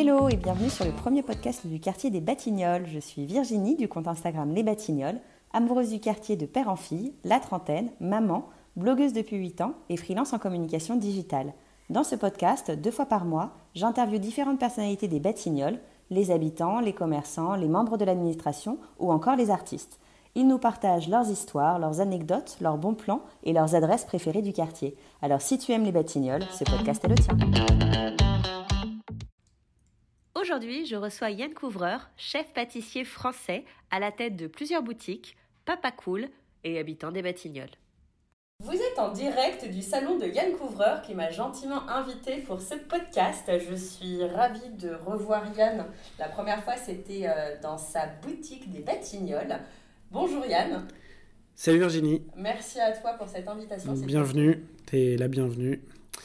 Hello et bienvenue sur le premier podcast du quartier des Batignolles. Je suis Virginie du compte Instagram Les Batignolles, amoureuse du quartier de père en fille, la trentaine, maman, blogueuse depuis 8 ans et freelance en communication digitale. Dans ce podcast, deux fois par mois, j'interviewe différentes personnalités des Batignolles, les habitants, les commerçants, les membres de l'administration ou encore les artistes. Ils nous partagent leurs histoires, leurs anecdotes, leurs bons plans et leurs adresses préférées du quartier. Alors si tu aimes les Batignolles, ce podcast est le tien. Aujourd'hui, je reçois Yann Couvreur, chef pâtissier français à la tête de plusieurs boutiques, Papa Cool et habitant des Batignolles. Vous êtes en direct du salon de Yann Couvreur qui m'a gentiment invité pour ce podcast. Je suis ravie de revoir Yann. La première fois, c'était euh, dans sa boutique des Batignolles. Bonjour Yann. Salut Virginie. Merci à toi pour cette invitation. Bienvenue, t'es la bienvenue.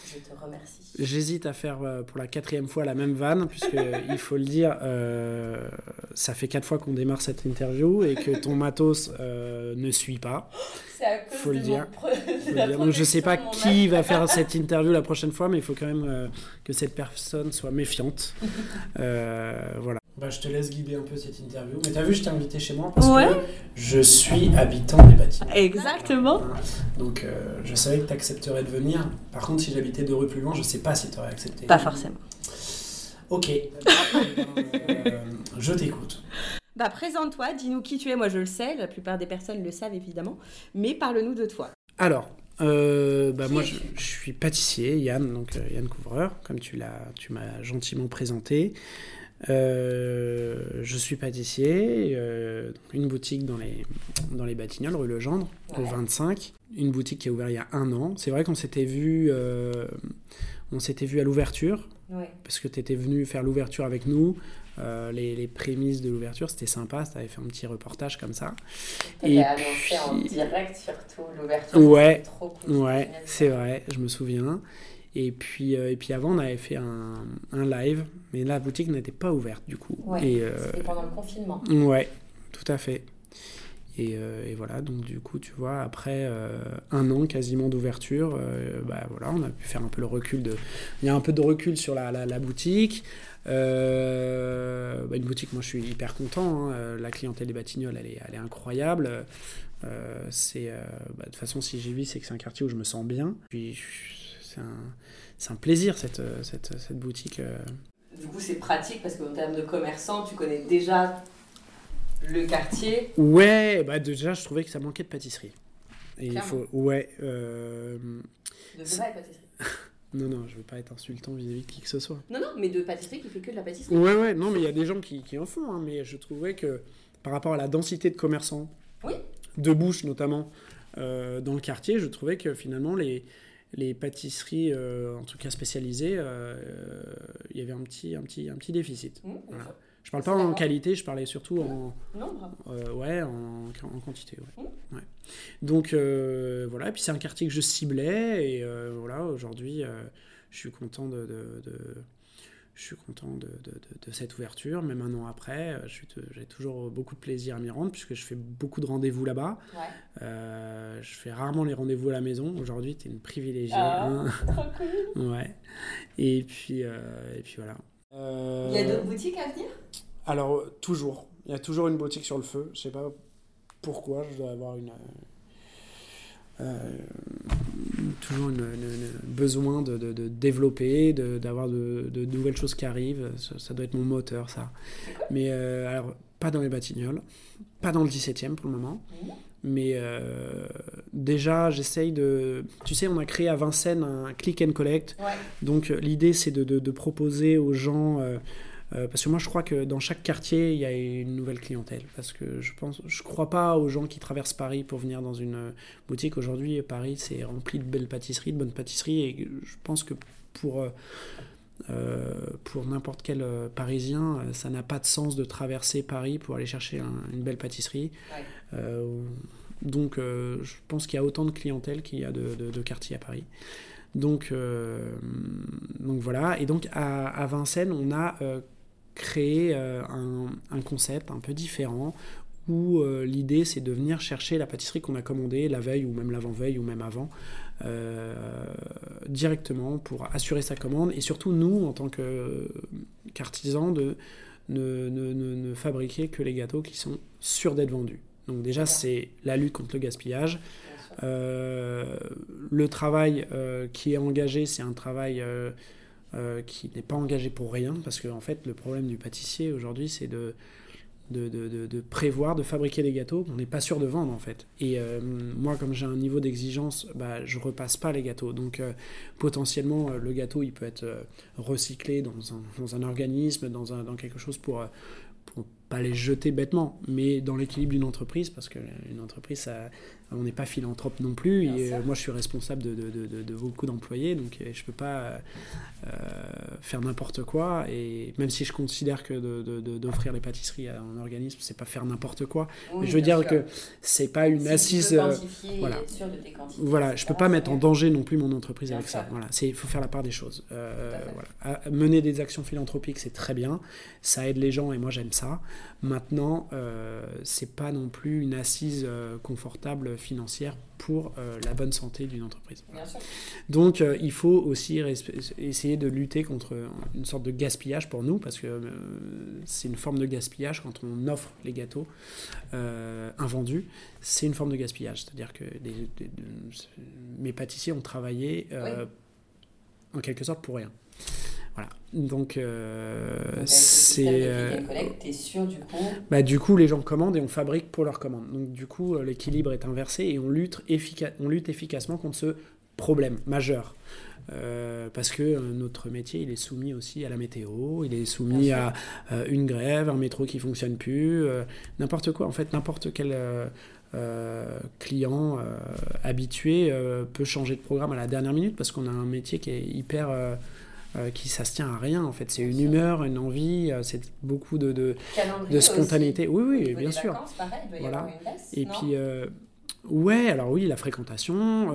Je te remercie. J'hésite à faire euh, pour la quatrième fois la même vanne, puisque il faut le dire, euh, ça fait quatre fois qu'on démarre cette interview et que ton matos euh, ne suit pas. C'est à cause faut le de dire. mon pre- de la Donc, je sais pas qui va faire cette interview la prochaine fois, mais il faut quand même euh, que cette personne soit méfiante. Voilà. Bah, je te laisse guider un peu cette interview. Mais t'as vu, je t'ai invité chez moi parce Ouais. que je suis habitant des bâtiments. Exactement. Donc euh, je savais que tu accepterais de venir. Par contre, si j'habitais deux rues plus loin, je sais pas si tu aurais accepté. Pas forcément. Ok. Euh, je t'écoute. Bah présente-toi, dis-nous qui tu es. Moi je le sais, la plupart des personnes le savent évidemment. Mais parle-nous de toi. Alors, euh, bah, moi je, je suis pâtissier, Yann, donc euh, Yann Couvreur, comme tu l'as, tu m'as gentiment présenté. Euh, je suis pâtissier, euh, une boutique dans les, dans les Batignolles, rue Legendre, au Ouais. 25. Une boutique qui est ouverte il y a un an. C'est vrai qu'on s'était vu, euh, on s'était vu à l'ouverture, Ouais. parce que tu étais venu faire l'ouverture avec nous. Les, les prémices de l'ouverture, c'était sympa, tu avais fait un petit reportage comme ça. Et annoncé en direct surtout l'ouverture. Ouais, trop cool, Ouais, c'est vrai, je me souviens. Et puis, euh, et puis avant, on avait fait un, un live, mais la boutique n'était pas ouverte du coup. Ouais, Et, euh, C'était pendant le confinement. ouais, tout à fait. Et, euh, et voilà, donc du coup, tu vois, après un an quasiment d'ouverture, bah voilà, on a pu faire un peu le recul de. Il y a un peu de recul sur la, la, la boutique. Euh, bah, une boutique, moi je suis hyper content. hein. La clientèle des Batignolles, elle est, elle est incroyable. Euh, c'est, euh, bah, de toute façon, si j'y vis, c'est que c'est un quartier où je me sens bien. Puis c'est un, un plaisir cette, cette, cette boutique. euh. Du coup, c'est pratique parce qu'en termes de commerçant, tu connais déjà le quartier. Ouais, bah déjà, je trouvais que ça manquait de pâtisserie. Et il faut, ouais. euh, De vraie pâtisserie. non, non, je veux pas être insultant vis-à-vis de qui que ce soit. Non, non, mais de pâtisserie qui fait que de la pâtisserie. Ouais, ouais, non, mais il y a des gens qui, qui en font, hein, mais je trouvais que par rapport à la densité de commerçants, Oui. de bouches notamment, euh, dans le quartier, je trouvais que finalement les, les pâtisseries, euh, en tout cas spécialisées, euh, il y avait un petit, un petit, un petit déficit. Mmh, Voilà. Je parle pas en qualité, je parlais surtout en, Nombre. euh, ouais, en, en quantité. Ouais. Mmh. Ouais. Donc voilà, et puis c'est un quartier que je ciblais, et voilà, aujourd'hui, je suis content de, de- de- je suis content de, de- de- de cette ouverture, même un an après, euh, j'ai toujours beaucoup de plaisir à m'y rendre, puisque je fais beaucoup de rendez-vous là-bas. Ouais. Euh, je fais rarement les rendez-vous à la maison. Aujourd'hui, tu es une privilégiée. Ah, hein. trop cool. ouais. Et puis, euh, et puis voilà. Il y a d'autres boutiques à venir? Alors, toujours. Il y a toujours une boutique sur le feu. Je sais pas pourquoi. Je dois avoir une. euh, toujours une besoin de, de- de développer, d'avoir de, de nouvelles choses qui arrivent. Ça, ça doit être mon moteur, ça. Mais euh, alors, pas dans les Batignolles, pas dans le 17e pour le moment. Mais euh, déjà, j'essaye de. Tu sais, on a créé à Vincennes un click and collect. Ouais. Donc euh, l'idée c'est de, proposer aux gens, euh, euh, parce que moi je crois que dans chaque quartier il y a une nouvelle clientèle, parce que je pense, je crois pas aux gens qui traversent Paris pour venir dans une euh, boutique. Aujourd'hui Paris c'est rempli de belles pâtisseries, de bonnes pâtisseries, et je pense que pour euh, pour n'importe quel euh, Parisien, euh, ça n'a pas de sens de traverser Paris pour aller chercher un- une belle pâtisserie. Ouais. Donc je pense qu'il y a autant de clientèle qu'il y a de, de- de quartiers à Paris. Donc, donc voilà. Et donc à, à Vincennes, on a créé euh, un, un concept un peu différent où euh, l'idée c'est de venir chercher la pâtisserie qu'on a commandée la veille ou même l'avant-veille ou même avant euh, directement pour assurer sa commande et surtout nous en tant que qu'artisan de ne, ne, ne, fabriquer que les gâteaux qui sont sûrs d'être vendus. Donc déjà, c'est la lutte contre le gaspillage. Le travail qui est engagé, c'est un travail euh, qui n'est pas engagé pour rien, parce que en fait, le problème du pâtissier aujourd'hui, c'est de de, de, de, prévoir, de fabriquer des gâteaux qu'on n'est pas sûr de vendre en fait. Et euh, moi, comme j'ai un niveau d'exigence, bah, je repasse pas les gâteaux. Donc euh, potentiellement, le gâteau, il peut être recyclé dans un, dans un organisme, dans, un, dans quelque chose pour, pour pas les jeter bêtement, mais dans l'équilibre d'une entreprise, parce qu'une entreprise, ça, on n'est pas philanthrope non plus. Et, euh, moi, je suis responsable de, de, de, beaucoup d'employés, donc euh, je ne peux pas euh, faire n'importe quoi. Et même si je considère que d'offrir les pâtisseries à un organisme, c'est pas faire n'importe quoi. mais je veux dire que c'est pas une assise. voilà. voilà, je peux pas mettre en danger non plus mon entreprise avec ça. Voilà, il faut faire la part des choses. voilà. mener des actions philanthropiques, c'est très bien. Ça aide les gens et moi j'aime ça. Maintenant, euh, c'est pas non plus une assise euh, confortable financière pour euh, la bonne santé d'une entreprise. Donc, euh, il faut aussi essayer de lutter contre une sorte de gaspillage pour nous, parce que c'est une forme de gaspillage quand on offre les gâteaux invendus. C'est une forme de gaspillage, c'est-à-dire que mes pâtissiers ont travaillé en quelque sorte pour rien. Voilà. Donc, euh, c'est. Euh, sûr du coup bah, Du coup, les gens commandent et on fabrique pour leur commande. Donc, du coup, euh, l'équilibre est inversé et on lutte, on lutte efficacement contre ce problème majeur. parce que notre métier, il est soumis aussi à la météo, il est soumis à une grève, un métro qui fonctionne plus, n'importe quoi. En fait, n'importe quel client habitué peut changer de programme à la dernière minute parce qu'on a un métier qui est hyper euh, qui ça se tient à rien en fait. C'est une humeur, une envie, euh, c'est beaucoup de, de, de spontanéité. oui, oui, bien sûr. voilà. et puis. Euh, ouais, alors oui, la fréquentation,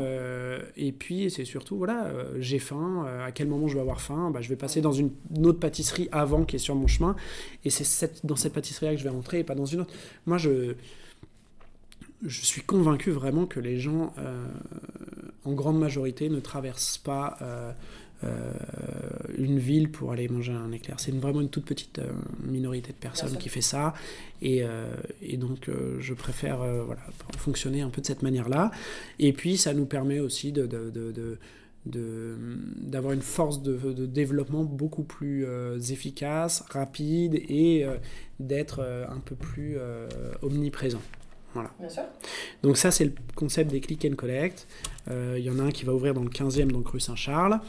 et puis c'est surtout, voilà, j'ai faim, à quel moment je vais avoir faim bah, Je vais passer dans une, autre pâtisserie avant qui est sur mon chemin, et c'est cette, dans cette pâtisserie-là que je vais rentrer et pas dans une autre. Moi, je, je suis convaincu vraiment que les gens, en grande majorité, ne traversent pas une ville pour aller manger un éclair. C'est vraiment une toute petite euh, minorité de personnes qui fait ça. Et, euh, et donc, je préfère voilà, fonctionner un peu de cette manière-là. Et puis, ça nous permet aussi de, de, de, de d'avoir une force de, de, développement beaucoup plus efficace, rapide et d'être un peu plus omniprésent. Voilà. Bien sûr. Donc ça, c'est le concept des click and collect. Euh, il y en a un qui va ouvrir dans le 15e, donc rue Saint-Charles,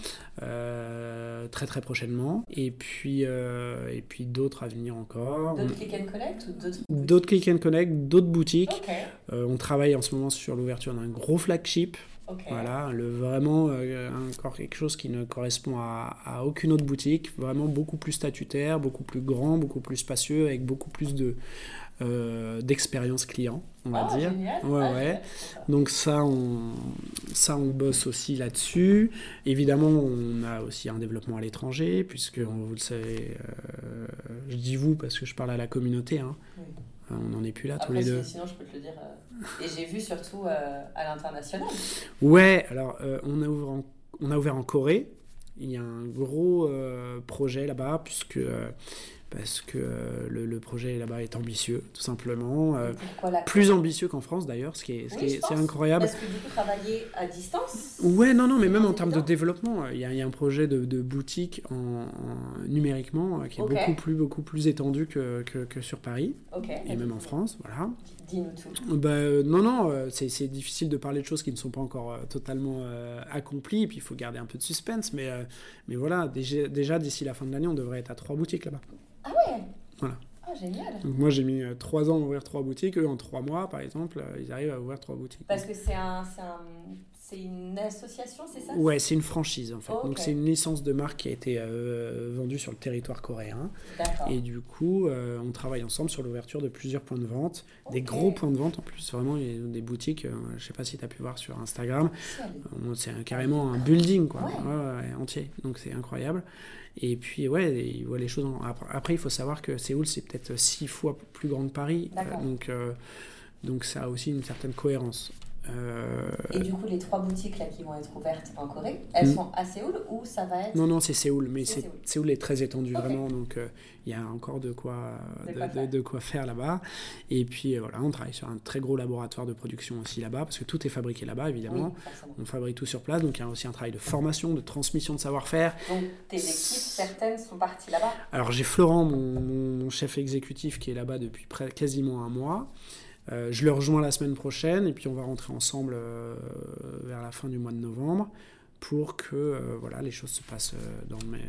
euh, très très prochainement. Et puis, euh, et puis d'autres à venir encore. D'autres click and collect ou d'autres D'autres click and collect, d'autres boutiques. on travaille en ce moment sur l'ouverture d'un gros flagship. Voilà, le, vraiment encore quelque chose qui ne correspond à, à, aucune autre boutique, vraiment beaucoup plus statutaire, beaucoup plus grand, beaucoup plus spacieux, avec beaucoup plus de, euh, d'expérience client, on va ah, dire. Ouais, ah, ouais. Donc ça on, ça, on bosse aussi là-dessus. Évidemment, on a aussi un développement à l'étranger, puisque, vous le savez, euh, je dis vous parce que je parle à la communauté. Hein. On n'en est plus là tous les deux. Sinon, je peux te le dire. Euh, et j'ai vu surtout à l'international. Ouais, alors on, a ouvert en, on a ouvert en Corée. Il y a un gros projet là-bas, puisque parce que euh, le, projet là-bas est ambitieux, tout simplement. Euh, plus ambitieux qu'en France d'ailleurs, ce qui est, ce incroyable. Parce que du coup, travailler à distance Ouais, non, non, mais même en termes de développement, il y, a, un projet de, boutique en, numériquement euh, qui est beaucoup, plus, beaucoup plus étendu que, que, sur Paris, et même en France, voilà. Dis-nous tout. Bah, non, non, c'est difficile de parler de choses qui ne sont pas encore totalement accomplies, et puis il faut garder un peu de suspense, mais, mais voilà, déjà, déjà d'ici la fin de l'année, on devrait être à trois boutiques là-bas. Ah ouais? Voilà. Ah, génial. Donc moi j'ai mis euh, trois ans à ouvrir trois boutiques, eux en trois mois par exemple, euh, ils arrivent à ouvrir trois boutiques. Parce que c'est un, c'est une association, c'est ça? Ouais, c'est une franchise en fait. Donc c'est une licence de marque qui a été euh, vendue sur le territoire coréen. Et du coup, on travaille ensemble sur l'ouverture de plusieurs points de vente, des gros points de vente en plus, vraiment des boutiques, je sais pas si tu as pu voir sur Instagram, c'est carrément un building quoi, ouais. entier. Donc c'est incroyable. Et puis, ouais, il voit les choses. Après, il faut savoir que Séoul, c'est peut-être six fois plus grand que Paris. donc, euh, donc, ça a aussi une certaine cohérence. Euh, Et du coup, les trois boutiques là, qui vont être ouvertes en Corée, elles Mm. sont à Séoul ou ça va être Non, non, c'est Séoul, mais C'est Séoul. Séoul. est très étendu vraiment, donc euh, il y a encore de quoi, De quoi de- faire. de quoi faire là-bas. Et puis euh, voilà, on travaille sur un très gros laboratoire de production aussi là-bas, parce que tout est fabriqué là-bas, évidemment. Oui. On fabrique tout sur place, donc il y a aussi un travail de formation, de transmission de savoir-faire. Donc tes équipes, certaines sont parties là-bas. Alors j'ai Florent, mon, mon- mon chef exécutif, qui est là-bas depuis près- quasiment un mois. Euh, je le rejoins la semaine prochaine et puis on va rentrer ensemble euh, vers la fin du mois de novembre pour que euh, voilà, les choses se passent dans mes...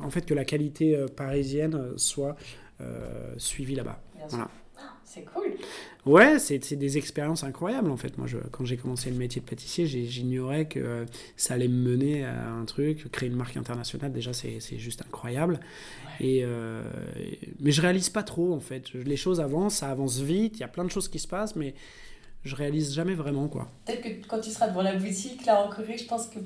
En fait, que la qualité parisienne soit suivie là-bas. Voilà. C'est cool. Ouais, c'est des expériences incroyables en fait. Moi, je, quand j'ai commencé le métier de pâtissier, j'ignorais que euh, ça allait me mener à un truc. Créer une marque internationale, déjà, c'est juste incroyable. Et, euh, mais je réalise pas trop en fait. Les choses avancent, ça avance vite, il y a plein de choses qui se passent, mais je réalise jamais vraiment quoi. Peut-être que quand tu seras devant la boutique là en Corée, je pense que.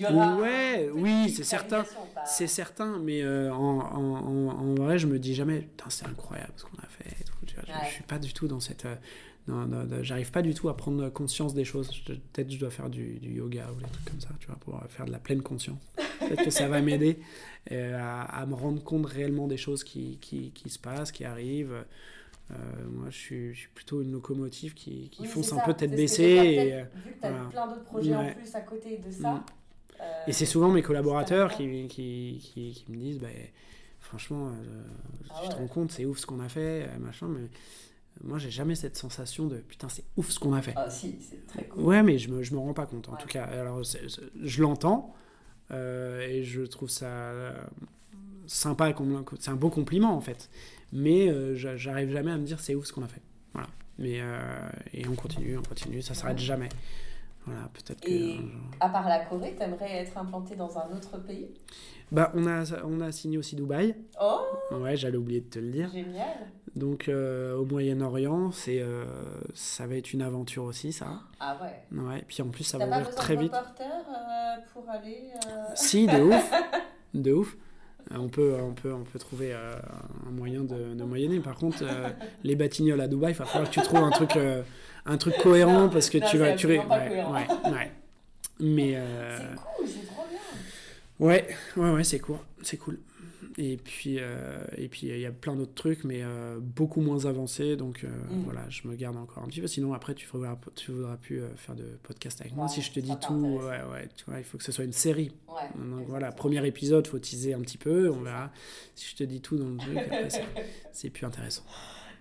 Ouais, oui, c'est certain. C'est certain, mais euh, en, en, vrai, je me dis jamais, c'est incroyable ce qu'on a fait. Tu vois. Je- Ouais. Je, suis pas du tout dans cette. euh, J'arrive pas du tout à prendre conscience des choses. Peut-être je dois faire du, du yoga ou des trucs comme ça, tu vois, pour faire de la pleine conscience. Peut-être que ça va m'aider euh, à, à me rendre compte réellement des choses qui, qui, qui se passent, qui arrivent. Euh, moi, je suis, je suis plutôt une locomotive qui, qui Oui, fonce un ça. peu tête baissée. Et, Vu que tu as voilà. plein d'autres projets en plus à côté de ça. Mm. euh, Et c'est souvent mes collaborateurs qui, qui, qui me disent bah, franchement, euh, Ah tu te rends compte, c'est ouf ce qu'on a fait, euh, machin, mais moi j'ai jamais cette sensation de putain, c'est ouf ce qu'on a fait. Ah si, c'est très cool. Ouais, mais je me, je me rends pas compte en Ouais. tout cas. Alors, je l'entends euh, et je trouve ça euh, sympa, c'est un beau compliment en fait. Mais euh, j'a- j'arrive jamais à me dire c'est ouf ce qu'on a fait. Voilà. Mais, et on continue, on continue, ça s'arrête jamais. Voilà, peut-être que. Et- jour- À part la Corée, t'aimerais être implanté dans un autre pays? Bah, on a, on a signé aussi Dubaï. Oh, Ouais, j'allais oublier de te le dire. génial Donc euh, au Moyen-Orient, c'est euh, ça va être une aventure aussi, ça. Ah ouais. Ouais. Puis en plus, ça T'as va pas ouvrir besoin très de vite. reporter euh, pour aller... euh, Si, de ouf, de ouf. Euh, On peut, on peut, on peut trouver euh, un moyen de, de moyenner. Par contre, euh, les batignolles à Dubaï, il va falloir que tu trouves un truc, euh, un truc cohérent parce que Non, tu vas, tu ouais, ouais, ouais. Mais C'est cool, c'est trop bien. Ouais, ouais, ouais, c'est cool, c'est cool. Et puis, euh, et puis il y a plein d'autres trucs, mais euh, beaucoup moins avancés. Donc euh, Mm. voilà, je me garde encore un petit peu. Sinon, après, tu voudras, tu voudras plus faire de podcast avec moi. Si je te dis tout, ouais, ouais, tu vois, il faut que ce soit une série. Ouais. Donc voilà, premier épisode, faut teaser un petit peu, on verra. Si je te dis tout dans le truc, après, c'est- plus intéressant.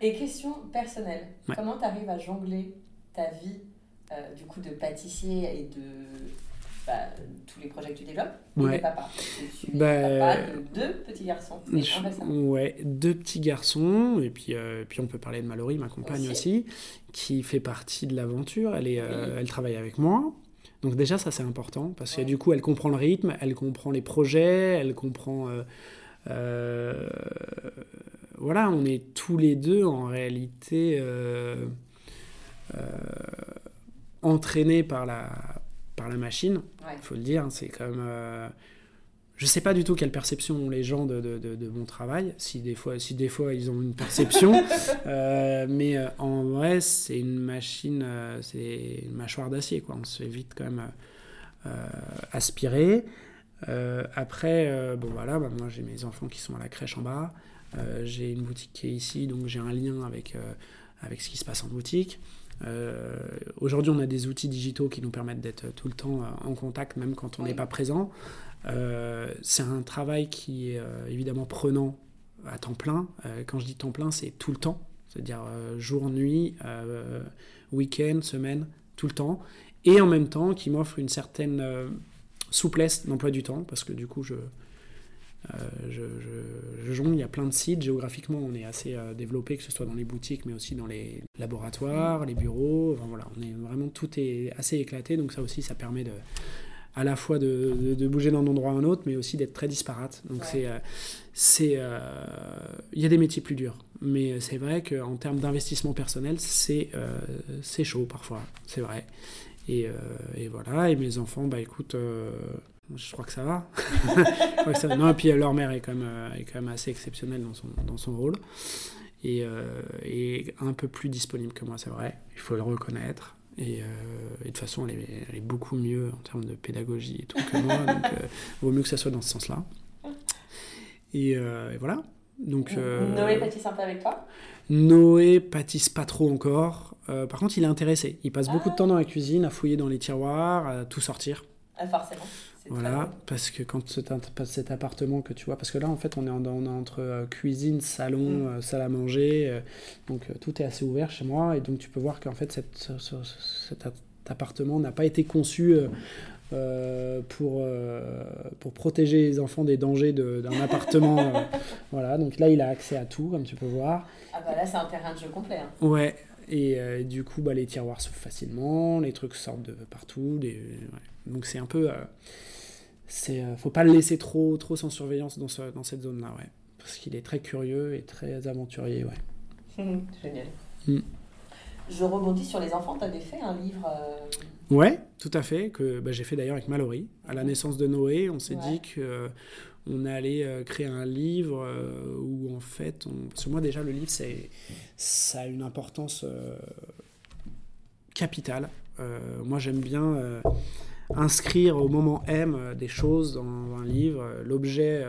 Et question personnelle, comment tu arrives à jongler ta vie du coup de pâtissier et de bah, tous les projets que tu développes Ouais. papa Tu es Bah, papa de deux petits garçons Je-. Ouais, deux petits garçons, et puis, euh, puis on peut parler de Mallory, ma compagne aussi, Aussi. qui fait partie de l'aventure. Elle, est, euh, Oui. elle travaille avec moi. Donc déjà, ça c'est important, parce que du coup, elle comprend le rythme, elle comprend les projets, elle comprend... euh, voilà, on est tous les deux en réalité entraînés par la, par la machine Ouais. il faut le dire. C'est comme. euh, je sais pas du tout quelle perception ont les gens de, de, de- de mon travail, si des fois, si des fois ils ont une perception. Euh, mais euh, en vrai, c'est une machine, euh, c'est une mâchoire d'acier, quoi. On se fait vite quand même aspirer. Après, bon voilà, bah, moi j'ai mes enfants qui sont à la crèche en bas. J'ai une boutique qui est ici, donc j'ai un lien avec, avec ce qui se passe en boutique. Euh, Aujourd'hui, on a des outils digitaux qui nous permettent d'être tout le temps euh, en contact, même quand on Oui. n'est pas présent. Euh, c'est un travail qui est évidemment prenant à temps plein. Quand je dis temps plein, c'est tout le temps, c'est-à-dire jour, nuit, week-end, semaine, tout le temps. Et en même temps, qui m'offre une certaine souplesse d'emploi du temps, parce que du coup, je, je, je, je jongle, il y a plein de sites. Géographiquement, on est assez euh, développé, que ce soit dans les boutiques, mais aussi dans les laboratoires, les bureaux. Enfin, voilà, on est vraiment tout est assez éclaté. Donc ça aussi, ça permet de à la fois de, de- de bouger d'un endroit à un autre, mais aussi d'être très disparate. Donc Ouais. c'est, euh, c'est, euh, il y a des métiers plus durs, mais c'est vrai qu'en termes d'investissement personnel, c'est, euh, c'est chaud parfois, c'est vrai. Et, euh, et voilà. Et mes enfants, bah écoute. Je crois que ça va. Que ça. Non, et puis euh, leur mère est quand même, euh, est quand même assez exceptionnelle dans son, dans son rôle. Et, euh, et un peu plus disponible que moi, c'est vrai. Il faut le reconnaître. Et, et, de toute façon, elle est, elle est, beaucoup mieux en termes de pédagogie et tout que moi. donc, vaut mieux que ça soit dans ce sens-là. Et, et, voilà. Donc, Noé pâtisse un peu avec toi? Noé pâtisse pas trop encore. par contre, il est intéressé. Il passe beaucoup de temps dans la cuisine, à fouiller dans les tiroirs, à tout sortir. Ah, forcément. Voilà, parce que quand cet appartement que tu vois, parce que là en fait on est, en, on est entre cuisine, salon, Mm. salle à manger, donc tout est assez ouvert chez moi et donc tu peux voir qu'en fait cette, ce, cet appartement n'a pas été conçu euh, pour, euh, pour protéger les enfants des dangers d'un appartement. euh, voilà, donc là il a accès à tout comme tu peux voir. Ah bah là c'est un terrain de jeu complet. Hein. Ouais, et euh, du coup bah, les tiroirs s'ouvrent facilement, les trucs sortent de partout, des, ouais. donc c'est un peu c'est faut pas le laisser trop trop sans surveillance dans, ce, dans cette zone là ouais parce qu'il est très curieux et très aventurier ouais génial mm. je rebondis sur les enfants tu avais fait un livre euh... ouais tout à fait que bah, j'ai fait d'ailleurs avec Mallory à la naissance de Noé on s'est Ouais. dit que euh, on allait euh, créer un livre euh, où en fait on... parce que moi déjà le livre c'est ça a une importance euh, capitale moi j'aime bien inscrire au moment M des choses dans un livre. L'objet,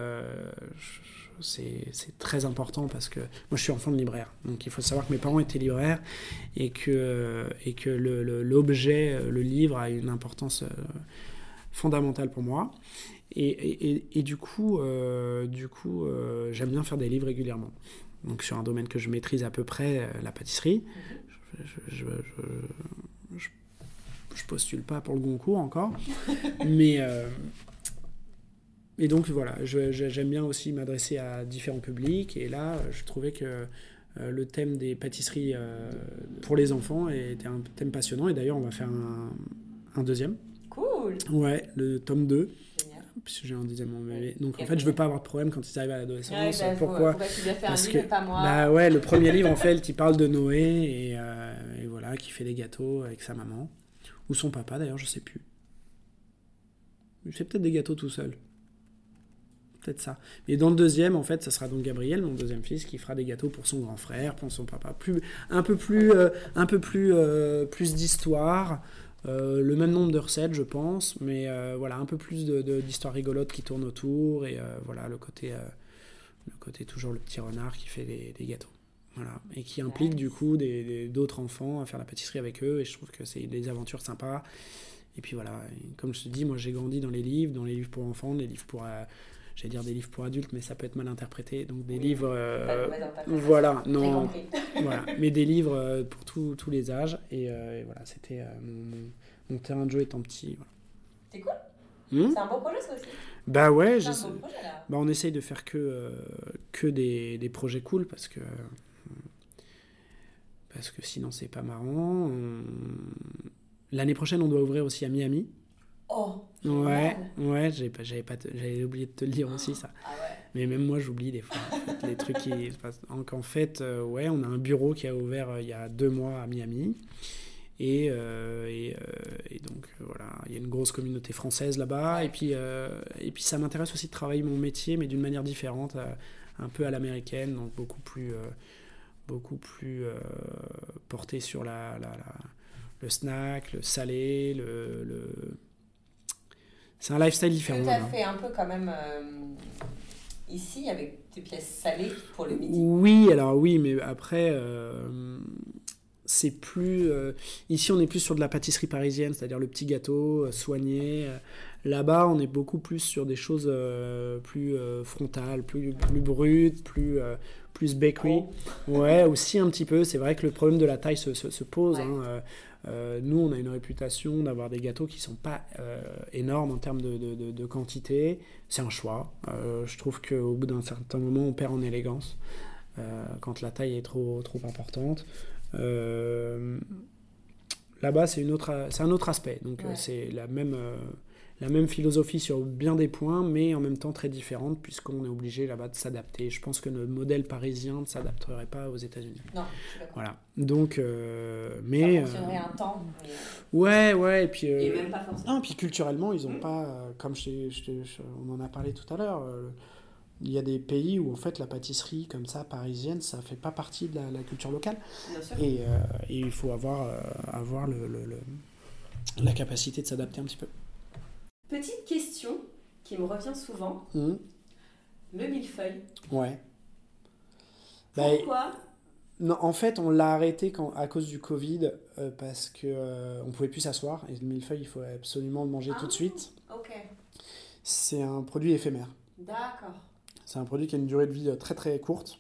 c'est très important parce que moi je suis enfant de libraire. Donc il faut savoir que mes parents étaient libraires et que, et que l'objet, le, le, livre a une importance fondamentale pour moi. Et, et, et du coup, euh, du coup euh, j'aime bien faire des livres régulièrement. Donc sur un domaine que je maîtrise à peu près, euh, la pâtisserie. Je, je, je, je je postule pas pour le Goncourt encore. mais. Euh, et donc voilà, j'aime bien aussi m'adresser à différents publics. Et là, je trouvais que euh, le thème des pâtisseries euh, pour les enfants était un thème passionnant. Et d'ailleurs, on va faire un, un, deuxième. Cool! Ouais, le tome 2. Génial. Puisque j'ai un deuxième bébé. Donc en fait, je veux pas avoir de problème quand ils arrivent à l'adolescence. Bah, Pourquoi Parce livre, que pas moi. bah ouais, le premier livre en fait, il parle de Noé et, euh, et voilà, qui fait des gâteaux avec sa maman. Ou son papa d'ailleurs, je sais plus. Il fait peut-être des gâteaux tout seul. Peut-être ça. Mais dans le deuxième, en fait, ça sera donc Gabriel, mon deuxième fils, qui fera des gâteaux pour son grand frère, pour son papa. Plus, un peu plus, euh, un peu plus, euh, plus d'histoire. Euh, le même nombre de recettes, je pense, mais euh, voilà, un peu plus d'histoires de, de, rigolotes qui tournent autour. Et euh, voilà, le côté, le côté toujours le petit renard qui fait des gâteaux. Voilà. Et qui implique du coup d'autres enfants à faire la pâtisserie avec eux. Et je trouve que c'est des aventures sympas. Et puis voilà, comme je te dis, moi j'ai grandi dans les livres, dans les livres pour enfants, des livres pour. J'allais dire des livres pour adultes, mais ça peut être mal interprété. Donc des oui, livres. Euh, voilà, non. voilà, mais des livres euh, pour tous les âges. Et, euh, et voilà, c'était mon, mon, terrain de jeu étant petit. Voilà. C'est cool. Mmh. C'est un beau projet ça aussi. Bah ouais, projet, là. bah on essaye de faire que, que des, des, projets cool parce que parce que sinon c'est pas marrant. On... L'année prochaine, on doit ouvrir aussi à Miami. Oh. Ouais, ouais, j'avais pas, j'avais pas, j'avais oublié de te le dire aussi ça. Ah ouais. Mais même moi, j'oublie des fois en fait, les trucs qui se passent. Donc en fait, euh, ouais, on a un bureau qui a ouvert euh, il y a deux mois à Miami. Et, euh, et, et, donc voilà, il y a une grosse communauté française là-bas. Ouais. Et puis, et puis ça m'intéresse aussi de travailler mon métier, mais d'une manière différente, un peu à l'américaine, donc beaucoup plus, beaucoup plus porté sur la, la, la, le snack, le salé, le, le... c'est un lifestyle différent. Tout à fait, un peu quand même euh, ici avec des pièces salées pour le midi. Oui, alors oui, mais après, euh, c'est plus. Euh, ici, on est plus sur de la pâtisserie parisienne, c'est-à-dire le petit gâteau soigné. Là-bas, on est beaucoup plus sur des choses plus frontales, plus, plus brutes, plus plus bakery. Oh. Ouais, aussi un petit peu. C'est vrai que le problème de la taille se, se, se pose. Ouais. Hein. Euh, nous, on a une réputation d'avoir des gâteaux qui sont pas euh, énormes en termes de, de, de, de quantité. C'est un choix. Euh, je trouve qu'au bout d'un certain moment, on perd en élégance quand la taille est trop, trop importante. Là-bas, c'est un autre aspect. Donc, ouais. c'est la même la même philosophie sur bien des points, mais en même temps très différente, puisqu'on est obligé là-bas de s'adapter. Je pense que le modèle parisien ne s'adapterait pas aux États-Unis. Non, je. Voilà. Donc, euh, mais. Ça fonctionnerait euh, un temps. Mais... Ouais, ouais, et puis. Euh, et même pas forcément. Non, puis culturellement, ils n'ont mmh. pas, comme je, je, je, on en a parlé tout à l'heure, il y a des pays où en fait la pâtisserie comme ça parisienne ça fait pas partie de la, culture locale et, et, il faut avoir avoir le, le, la capacité de s'adapter un petit peu petite question qui me revient souvent mmh. le millefeuille ouais bah, pourquoi non, en fait, on l'a arrêté quand, à cause du Covid euh, parce que euh, on pouvait plus s'asseoir et le millefeuille, il faut absolument le manger tout de ah, suite. Ok. C'est un produit éphémère. D'accord. C'est un produit qui a une durée de vie euh, très très courte,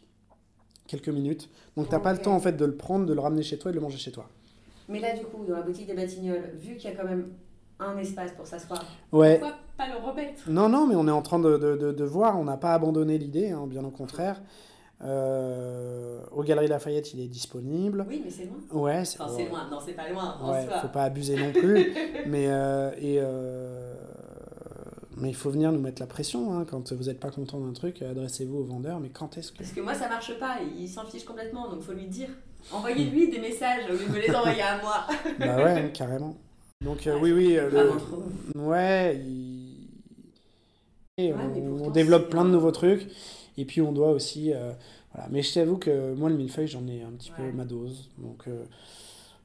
quelques minutes. Donc tu t'as pas le temps en fait de le prendre, de le ramener chez toi et de le manger chez toi. Mais là, du coup, dans la boutique des Batignolles, vu qu'il y a quand même un espace pour s'asseoir, ouais. pourquoi pas le remettre? Non, non, mais on est en train de, de, de, voir. On n'a pas abandonné l'idée, hein, bien au contraire. Euh, au Galeries Lafayette, il est disponible. Oui, mais c'est loin. Ouais, c'est loin. Non, c'est pas loin. ouais, faut pas abuser non plus. mais, euh, et, euh, mais il faut venir nous mettre la pression. Hein. Quand vous n'êtes pas content d'un truc, adressez-vous au vendeur. Mais quand est-ce que. Parce que moi, ça marche pas. Il s'en fiche complètement. Donc, il faut lui dire. Envoyez-lui des messages au lieu de me les envoyer à moi. bah ouais, carrément. Donc, oui, oui. Ouais, on, on développe plein de nouveaux trucs. Et puis on doit aussi. Euh, voilà. Mais je t'avoue que moi, le millefeuille, j'en ai un petit peu ma dose. Donc. Euh,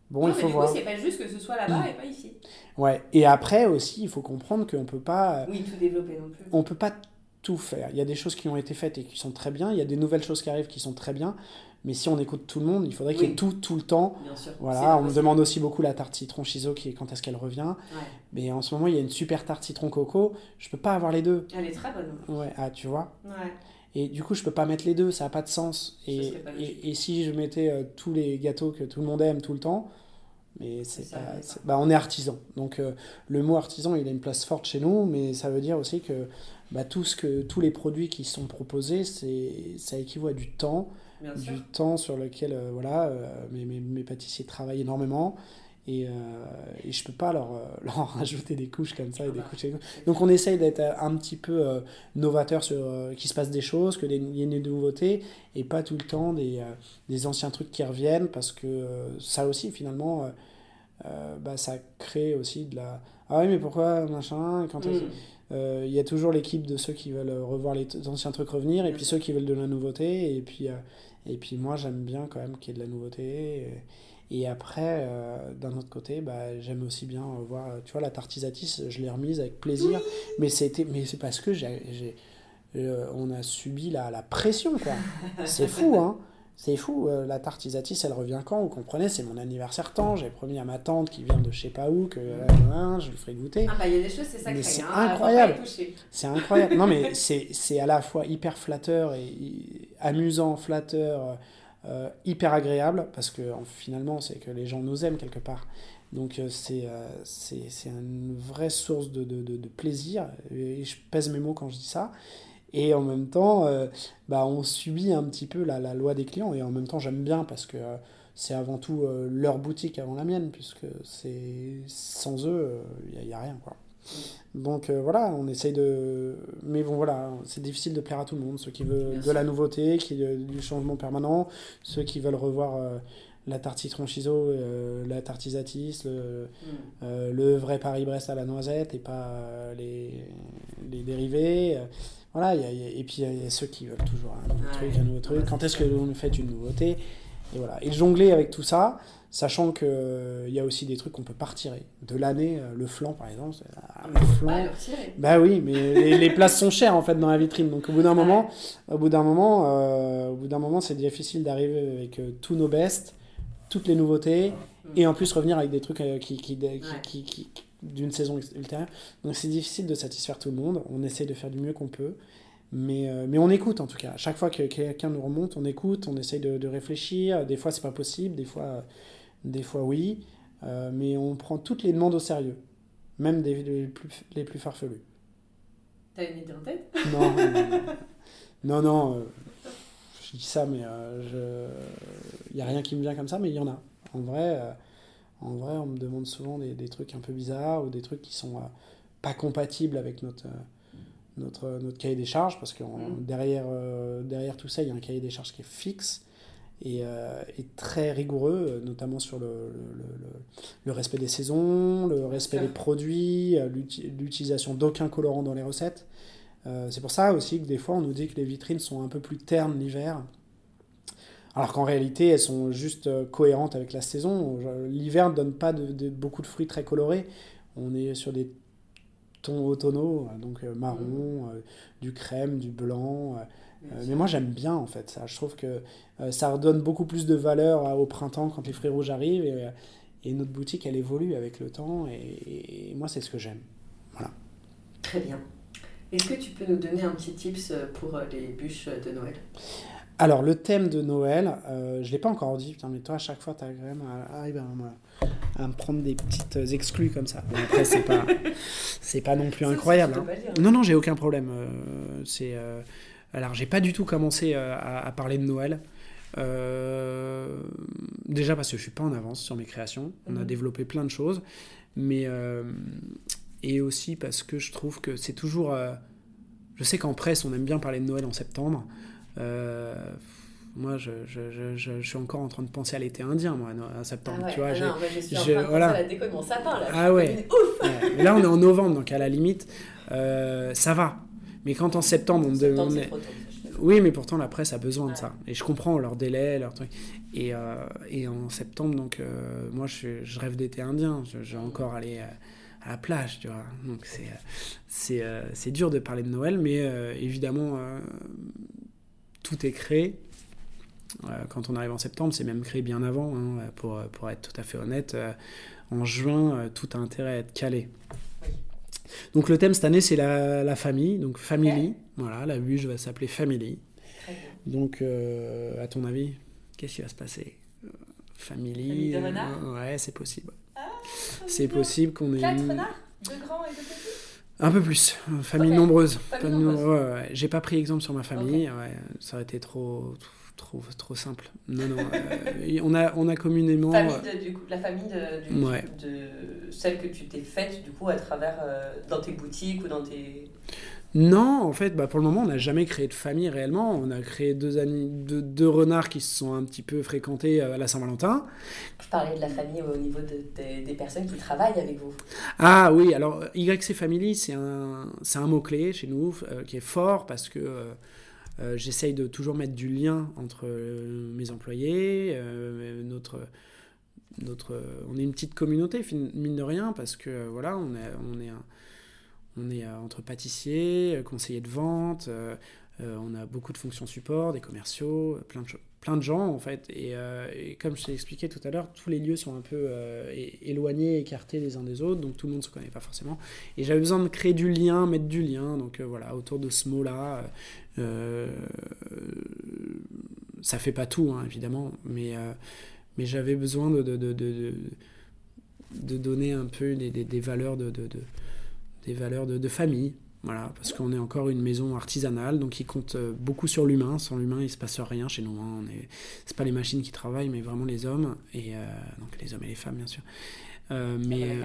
bon, il faut du voir. c'est pas juste que ce soit là-bas et pas ici. Ouais. Et après aussi, il faut comprendre qu'on peut pas. Oui, tout développer non plus. On peut pas tout faire. Il y a des choses qui ont été faites et qui sont très bien. Il y a des nouvelles choses qui arrivent qui sont très bien. Mais si on écoute tout le monde, il faudrait qu'il y ait tout, tout le temps. Bien sûr. Voilà, on me demande aussi beaucoup la tarte citron chiso, qui est quand est-ce qu'elle revient. Mais en ce moment, il y a une super tarte citron coco. Je peux pas avoir les deux. Elle est très bonne. Ouais, ah, tu vois. Ouais. Et du coup, je peux pas mettre les deux, ça n'a pas de sens. Et, et, si je mettais euh, tous les gâteaux que tout le monde aime tout le temps, mais c'est pas, bah, on est artisan. Donc euh, le mot artisan, il a une place forte chez nous, mais ça veut dire aussi que, bah, tout ce que tous les produits qui sont proposés, c'est ça équivaut à du temps, du temps sur lequel euh, voilà, mes, mes, mes, pâtissiers travaillent énormément. Et, euh, et, je peux pas leur, euh, leur rajouter des couches comme ça et des couches. Donc on essaye d'être un petit peu euh, novateur sur qu'il se passe des choses, qu'il y ait des nouveautés et pas tout le temps des, des anciens trucs qui reviennent parce que ça aussi finalement bah, ça crée aussi de la ah oui mais pourquoi machin quand mm. Il y a toujours l'équipe de ceux qui veulent revoir les anciens trucs revenir et puis ceux qui veulent de la nouveauté et puis et puis moi j'aime bien quand même qu'il y ait de la nouveauté et, et après, euh, d'un autre côté, bah, j'aime aussi bien voir, tu vois, la tartisatis, je l'ai remise avec plaisir. Mais c'était, mais c'est parce que j'ai, euh, on a subi la, la pression, quoi. c'est fou, hein. C'est fou, euh, la tartisatis, elle revient quand Vous comprenez, c'est mon anniversaire tant. J'ai promis à ma tante qui vient de je sais pas où que je lui ferai goûter. Ah bah il y a des choses, c'est sacré. C'est hein, incroyable. C'est incroyable. non mais c'est à la fois hyper flatteur et amusant, flatteur euh, hyper agréable parce que finalement c'est que les gens nous aiment quelque part. Donc euh, euh, c'est c'est une vraie source de, de, de, plaisir et je pèse mes mots quand je dis ça. Et en même temps, bah, on subit un petit peu la, la, loi des clients et en même temps j'aime bien parce que c'est avant tout leur boutique avant la mienne puisque c'est sans eux il n'y a, a, rien quoi. Donc euh, voilà, on essaye de. Mais bon, voilà, c'est difficile de plaire à tout le monde. Ceux qui veulent de la nouveauté, qui, du changement permanent, ceux qui veulent revoir euh, la tarte citron chiso, euh, la tartisatis, le, mm. le vrai Paris-Brest à la noisette et pas les, les dérivés. Voilà, et puis il y, a ceux qui veulent toujours un nouveau truc, un nouveau truc. Quand est-ce que vous nous faites une nouveauté? Et voilà. Et jongler avec tout ça, Sachant qu'il euh, il y a aussi des trucs qu'on peut pas retirer. De l'année, euh, le flanc par exemple. Ah, le flanc. bah oui, mais les, places sont chères en fait dans la vitrine. Donc au bout d'un moment, au bout d'un moment, euh, au bout d'un moment, c'est difficile d'arriver avec tous nos bestes, toutes les nouveautés, et en plus revenir avec des trucs qui, qui, qui, qui d'une saison ultérieure. Donc c'est difficile de satisfaire tout le monde. On essaie de faire du mieux qu'on peut. Mais, mais on écoute en tout cas. Chaque fois que quelqu'un nous remonte, on écoute, on essaye de, de réfléchir. Des fois, c'est pas possible. Des fois, des fois oui, euh, mais on prend toutes les demandes au sérieux, même des, les, plus, les plus farfelues. T'as une idée en tête? Non, non, non, euh, je dis ça, mais il euh, n'y a rien qui me vient comme ça, mais il y en a. En vrai, en vrai, on me demande souvent des, des, trucs un peu bizarres ou des trucs qui sont pas compatibles avec notre, notre, notre cahier des charges, parce que mmh. derrière, derrière tout ça, il y a un cahier des charges qui est fixe et, euh, très rigoureux, notamment sur le, le, le, respect des saisons, le respect des produits, euh, l'utilisation d'aucun colorant dans les recettes. c'est pour ça aussi que des fois on nous dit que les vitrines sont un peu plus ternes l'hiver. Alors qu'en réalité, elles sont juste cohérentes avec la saison. L'hiver ne donne pas de, beaucoup de fruits très colorés. On est sur des tons automnaux, donc marron, mm. du crème, du blanc. mais moi j'aime bien en fait ça. Je trouve que ça redonne beaucoup plus de valeur au printemps quand les fruits rouges arrivent. Et, et notre boutique, elle évolue avec le temps. Et, moi, c'est ce que j'aime. Voilà. Très bien. Est-ce que tu peux nous donner un petit tips pour euh, les bûches de Noël? Alors, le thème de Noël, euh, je ne l'ai pas encore dit, putain, mais toi, à chaque fois, tu as quand même à, à, me prendre des petites exclus comme ça. après, c'est pas, c'est pas non plus incroyable. Hein. Non, non, j'ai aucun problème. Euh, c'est, euh, alors, j'ai pas du tout commencé à, à, parler de Noël. Euh, déjà parce que je suis pas en avance sur mes créations. On a mhm. développé plein de choses, mais euh, et aussi parce que je trouve que c'est toujours. Euh, je sais qu'en presse, on aime bien parler de Noël en septembre. Moi, je, je, je, suis encore en train de penser à l'été indien, moi, en septembre. Ah tu vois, ah non, je suis en train de voilà. à la déco de mon sapin. Là. Ah ouais. Ouf Là, on est en novembre, donc à la limite, ça va. Mais quand en septembre, on, septembre, on, oui, mais pourtant la presse a besoin de ça. Et je comprends leur délai, leur truc. Et, euh, et en septembre, donc euh, moi je, je, rêve d'été indien. Je, vais encore aller à la plage, tu vois. Donc c'est euh, c'est dur de parler de Noël, mais évidemment tout est créé. quand on arrive en septembre, c'est même créé bien avant, hein, pour, pour être tout à fait honnête. en juin, tout a intérêt à être calé. Donc le thème cette année, c'est la, la, famille, donc family. Voilà, la bûche va s'appeler family. Donc, euh, à ton avis, qu'est-ce qui va se passer? Family. Famille de renards Ouais, c'est possible. Ah, c'est possible qu'on ait. Quatre renards Deux grands et deux un peu plus, famille nombreuse. Famille nombreuse. Ouais, ouais. J'ai pas pris exemple sur ma famille, ouais, ça aurait été trop, trop, trop simple. Non, non. Euh, on, a, on a communément. Du coup, la famille de, du, de celle que tu t'es faite du coup à travers euh, dans tes boutiques ou dans tes. Non, en fait, bah, pour le moment, on n'a jamais créé de famille réellement. On a créé deux, deux, deux, renards qui se sont un petit peu fréquentés euh, à la Saint-Valentin. Je parlais de la famille au niveau de, des personnes qui travaillent avec vous. Ah oui, alors YC Family, c'est un, un mot-clé chez nous qui est fort parce que euh, j'essaye de toujours mettre du lien entre euh, mes employés, euh, notre, notre, on est une petite communauté, mine de rien, parce que voilà, on est, on est, on est entre pâtissiers, conseillers de vente, on a beaucoup de fonctions support, des commerciaux, plein de plein de gens en fait. Et, comme je t'ai expliqué tout à l'heure, tous les lieux sont un peu éloignés, écartés les uns des autres, donc tout le monde se connaît pas forcément. Et j'avais besoin de créer du lien, mettre du lien, donc voilà, autour de ce mot-là, euh, ça fait pas tout, hein, évidemment, mais, euh, mais j'avais besoin de, de, de, de, donner un peu des, des, valeurs de, des valeurs de, famille. Voilà, parce qu'on est encore une maison artisanale, donc qui compte euh, beaucoup sur l'humain. Sans l'humain, il se passe rien chez nous. Hein. On est, c'est pas les machines qui travaillent, mais vraiment les hommes et donc les hommes et les femmes, bien sûr. mais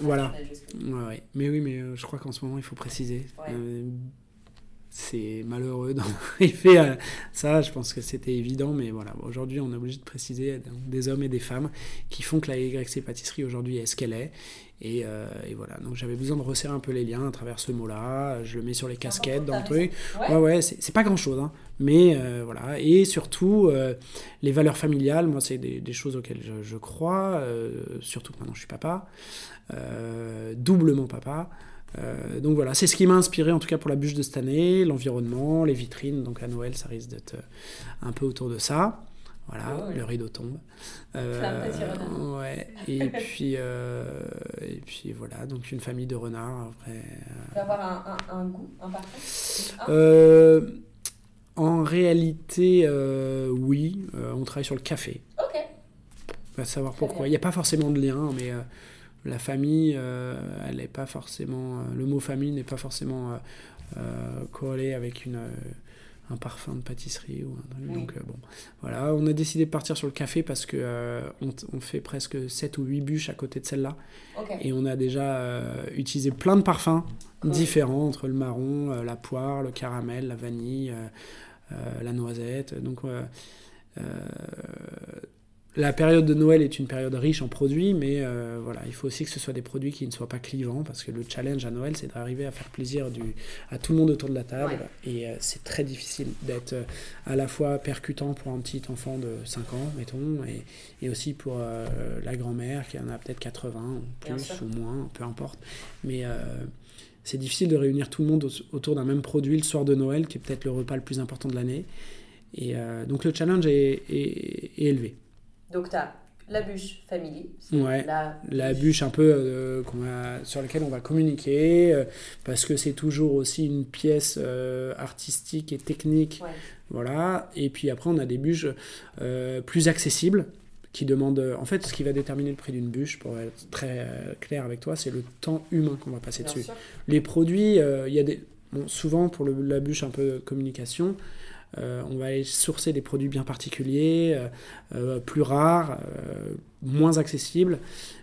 voilà. Ouais, Mais oui, mais je crois qu'en ce moment, il faut préciser c'est malheureux dans fait euh, ça. Je pense que c'était évident mais voilà. Aujourd'hui on est obligé de préciser des hommes et des femmes qui font que la YC pâtisserie aujourd'hui est ce qu'elle est. Et, euh, et, voilà. Donc j'avais besoin de resserrer un peu les liens à travers ce mot là je le mets sur les casquettes dans le truc. Ouais. Ouais, c'est pas grand chose hein. mais euh, voilà. Et surtout les valeurs familiales moi c'est des, des, choses auxquelles je, je crois surtout que maintenant je suis papa doublement papa euh, donc voilà, c'est ce qui m'a inspiré en tout cas pour la bûche de cette année, l'environnement, les vitrines. Donc à Noël, ça risque d'être euh, un peu autour de ça. Voilà, le rideau tombe. Euh, ouais. Et puis, et puis voilà, donc une famille de renards. Après, euh... avoir un, un, un, goût, un parfum En réalité, oui. on travaille sur le café. Ok. On va savoir pourquoi. Il n'y a pas forcément de lien, mais la famille, euh, elle n'est pas forcément, euh, le mot famille n'est pas forcément euh, collé avec une, un parfum de pâtisserie ou un truc. Donc bon, voilà, on a décidé de partir sur le café parce que on, fait presque 7 ou 8 bûches à côté de celle-là. Et on a déjà utilisé plein de parfums différents entre le marron, la poire, le caramel, la vanille, la noisette. Donc la période de Noël est une période riche en produits, mais euh, voilà, il faut aussi que ce soit des produits qui ne soient pas clivants, parce que le challenge à Noël, c'est d'arriver à faire plaisir du, à tout le monde autour de la table. Et euh, c'est très difficile d'être euh, à la fois percutant pour un petit enfant de 5 ans, mettons, et, et aussi pour la grand-mère qui en a peut-être 80, ou plus ou moins, peu importe. Mais c'est difficile de réunir tout le monde autour d'un même produit le soir de Noël, qui est peut-être le repas le plus important de l'année. Et donc le challenge est, est élevé. Donc, tu as la bûche family. Ouais, la, bûche un peu euh, sur laquelle on va communiquer, euh, parce que c'est toujours aussi une pièce euh, artistique et technique. Voilà. Et puis après, on a des bûches plus accessibles qui demandent. En fait, ce qui va déterminer le prix d'une bûche, pour être très clair avec toi, c'est le temps humain qu'on va passer dessus. Les produits, il y a des. souvent, pour la bûche un peu communication, on va aller sourcer des produits bien particuliers, euh, euh, plus rares, moins accessibles.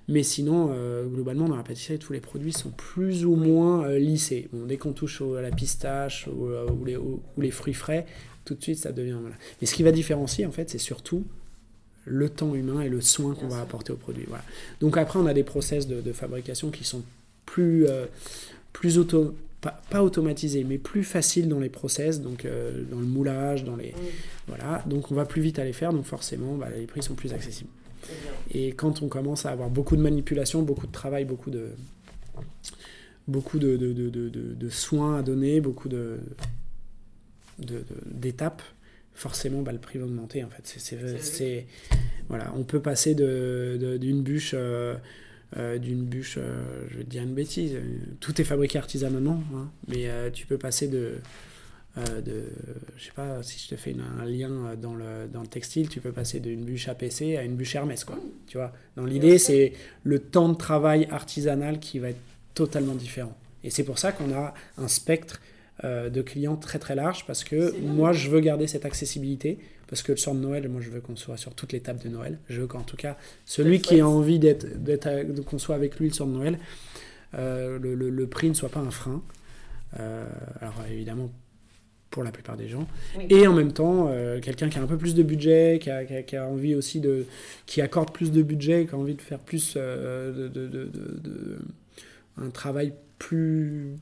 Mais sinon, globalement, dans la pâtisserie, tous les produits sont plus ou moins lissés. dès qu'on touche à la pistache ou, les, fruits frais, tout de suite, ça devient... Mais ce qui va différencier, en fait, c'est surtout le temps humain et le soin qu'on va apporter au produit. Donc après, on a des process de, fabrication qui sont plus, plus auto, pas, automatisé, mais plus facile dans les process, donc euh, dans le moulage, dans les... Voilà, donc on va plus vite à les faire, donc forcément, bah, les prix sont plus accessibles. Et quand on commence à avoir beaucoup de manipulation, beaucoup de travail, beaucoup de beaucoup de, de, de, de soins à donner, beaucoup de d'étapes, forcément bah, le prix va augmenter en fait. C'est, voilà, on peut passer d'une bûche euh, euh, d'une bûche, euh, je vais te dire une bêtise, tout est fabriqué artisanalement, hein, mais euh, tu peux passer de, de, je sais pas, si je te fais un lien dans le, dans le textile, tu peux passer d'une bûche APC à une bûche Hermès, quoi. Tu vois, dans l'idée, c'est le temps de travail artisanal qui va être totalement différent. Et c'est pour ça qu'on a un spectre de clients très très large, parce que moi, je veux garder cette accessibilité parce que le soir de Noël, moi je veux qu'on soit sur toutes les tables de Noël. Je veux qu'en tout cas, celui qui a envie d'être, qu'on soit avec lui le soir de Noël, euh, le, le, prix ne soit pas un frein. Euh, alors évidemment, pour la plupart des gens. Et en même temps, euh, quelqu'un qui a un peu plus de budget, qui a, qui a, envie aussi de. qui accorde plus de budget, qui a envie de faire plus. de, de, de, un travail plus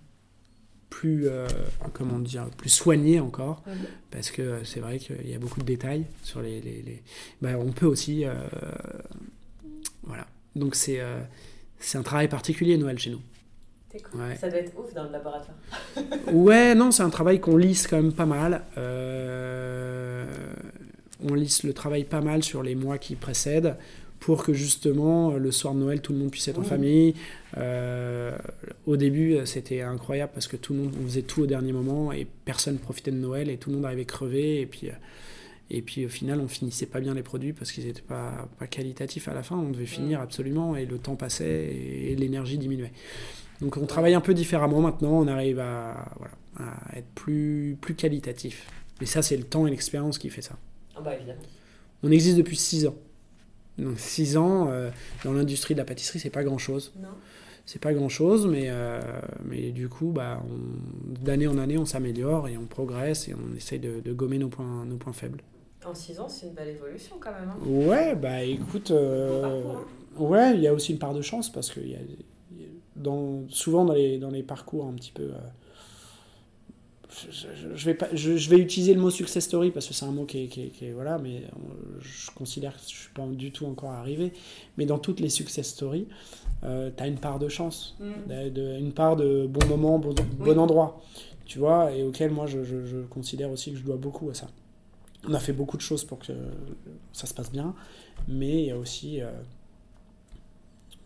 plus, euh, comment dire, plus soigné encore, parce que c'est vrai qu'il y a beaucoup de détails sur les... les, bah, on peut aussi... Euh, voilà. Donc c'est euh, c'est un travail particulier Noël chez nous. Ça doit être ouf dans le laboratoire. ouais, non, c'est un travail qu'on lisse quand même pas mal. on lisse le travail pas mal sur les mois qui précèdent pour que justement le soir de Noël tout le monde puisse être en famille. Euh, au début c'était incroyable parce que tout le monde on faisait tout au dernier moment et personne profitait de Noël et tout le monde arrivait crevé et puis et puis au final on finissait pas bien les produits parce qu'ils n'étaient pas, pas qualitatifs à la fin, on devait finir absolument et le temps passait et, l'énergie diminuait. Donc on travaille un peu différemment maintenant, on arrive à, voilà, à être plus, plus qualitatif. Mais ça c'est le temps et l'expérience qui fait ça. Ah bah évidemment. On existe depuis 6 ans. Donc 6 ans euh, dans l'industrie de la pâtisserie, c'est pas grand chose. Non. C'est pas grand chose, mais, euh, mais du coup, bah, d'année en année, on s'améliore et on progresse et on essaye de, de, gommer nos points, nos points faibles. En 6 ans, c'est une belle évolution quand même. Hein. ouais, bah écoute, euh, hein. ouais, il y a aussi une part de chance parce que y a, dans, souvent dans les, dans les parcours un petit peu je, vais pas, je, vais utiliser le mot success story parce que c'est un mot qui est, qui, voilà, mais je considère que je suis pas du tout encore arrivé. Mais dans toutes les success stories, euh, tu as une part de chance, mm. de, une part de bon moment, bon, bon endroit, tu vois, et auquel moi je, je, considère aussi que je dois beaucoup à ça. On a fait beaucoup de choses pour que ça se passe bien, mais il y a aussi euh,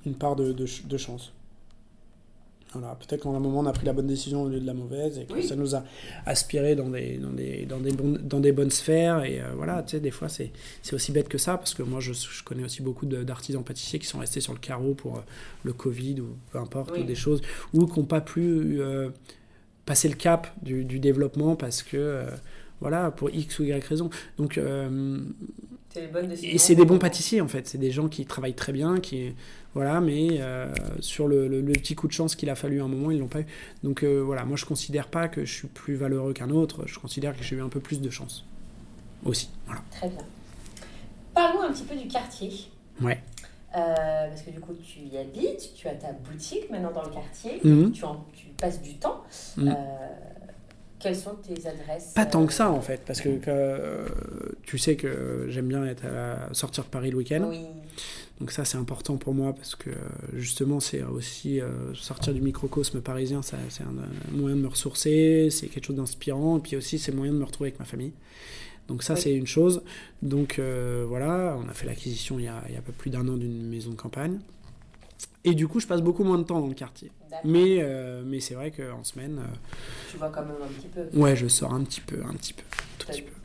une part de, de chance. Voilà, peut-être qu'en un moment on a pris la bonne décision au lieu de la mauvaise et que ça nous a aspiré dans des, dans des, dans des, dans des bonnes sphères. Et euh, voilà, tu sais, des fois c'est, c'est aussi bête que ça parce que moi je, je connais aussi beaucoup d'artisans pâtissiers qui sont restés sur le carreau pour euh, le Covid ou peu importe, ou des choses, ou qui n'ont pas pu euh, passer le cap du, du développement parce que, voilà, pour X ou Y raison. Donc, et c'est des bons pâtissiers en fait, c'est des gens qui travaillent très bien, qui voilà, mais euh, sur le, le, petit coup de chance qu'il a fallu un moment, ils l'ont pas eu. Donc euh, voilà, moi je considère pas que je suis plus valeureux qu'un autre, je considère que j'ai eu un peu plus de chance aussi. Voilà. Très bien. parlons un petit peu du quartier. Ouais. Euh, parce que du coup, tu y habites, tu as ta boutique maintenant dans le quartier, Mhm. tu, en- tu passes du temps. Mhm. Quelles sont tes adresses Pas tant que ça euh, en fait, parce que, que, euh, tu sais que j'aime bien être à sortir de Paris le week-end. Oui, Donc ça c'est important pour moi parce que justement c'est aussi euh, sortir du microcosme parisien, ça, c'est un, un moyen de me ressourcer, c'est quelque chose d'inspirant, et puis aussi c'est moyen de me retrouver avec ma famille. Donc ça Oui. c'est une chose. Donc euh, voilà, on a fait l'acquisition il y a, il y a un peu plus d'un an d'une maison de campagne. Et du coup je passe beaucoup moins de temps dans le quartier. Mais, euh, mais c'est vrai qu'en semaine, euh, Tu vois quand même un petit peu. ouais je sors un petit peu, un petit peu,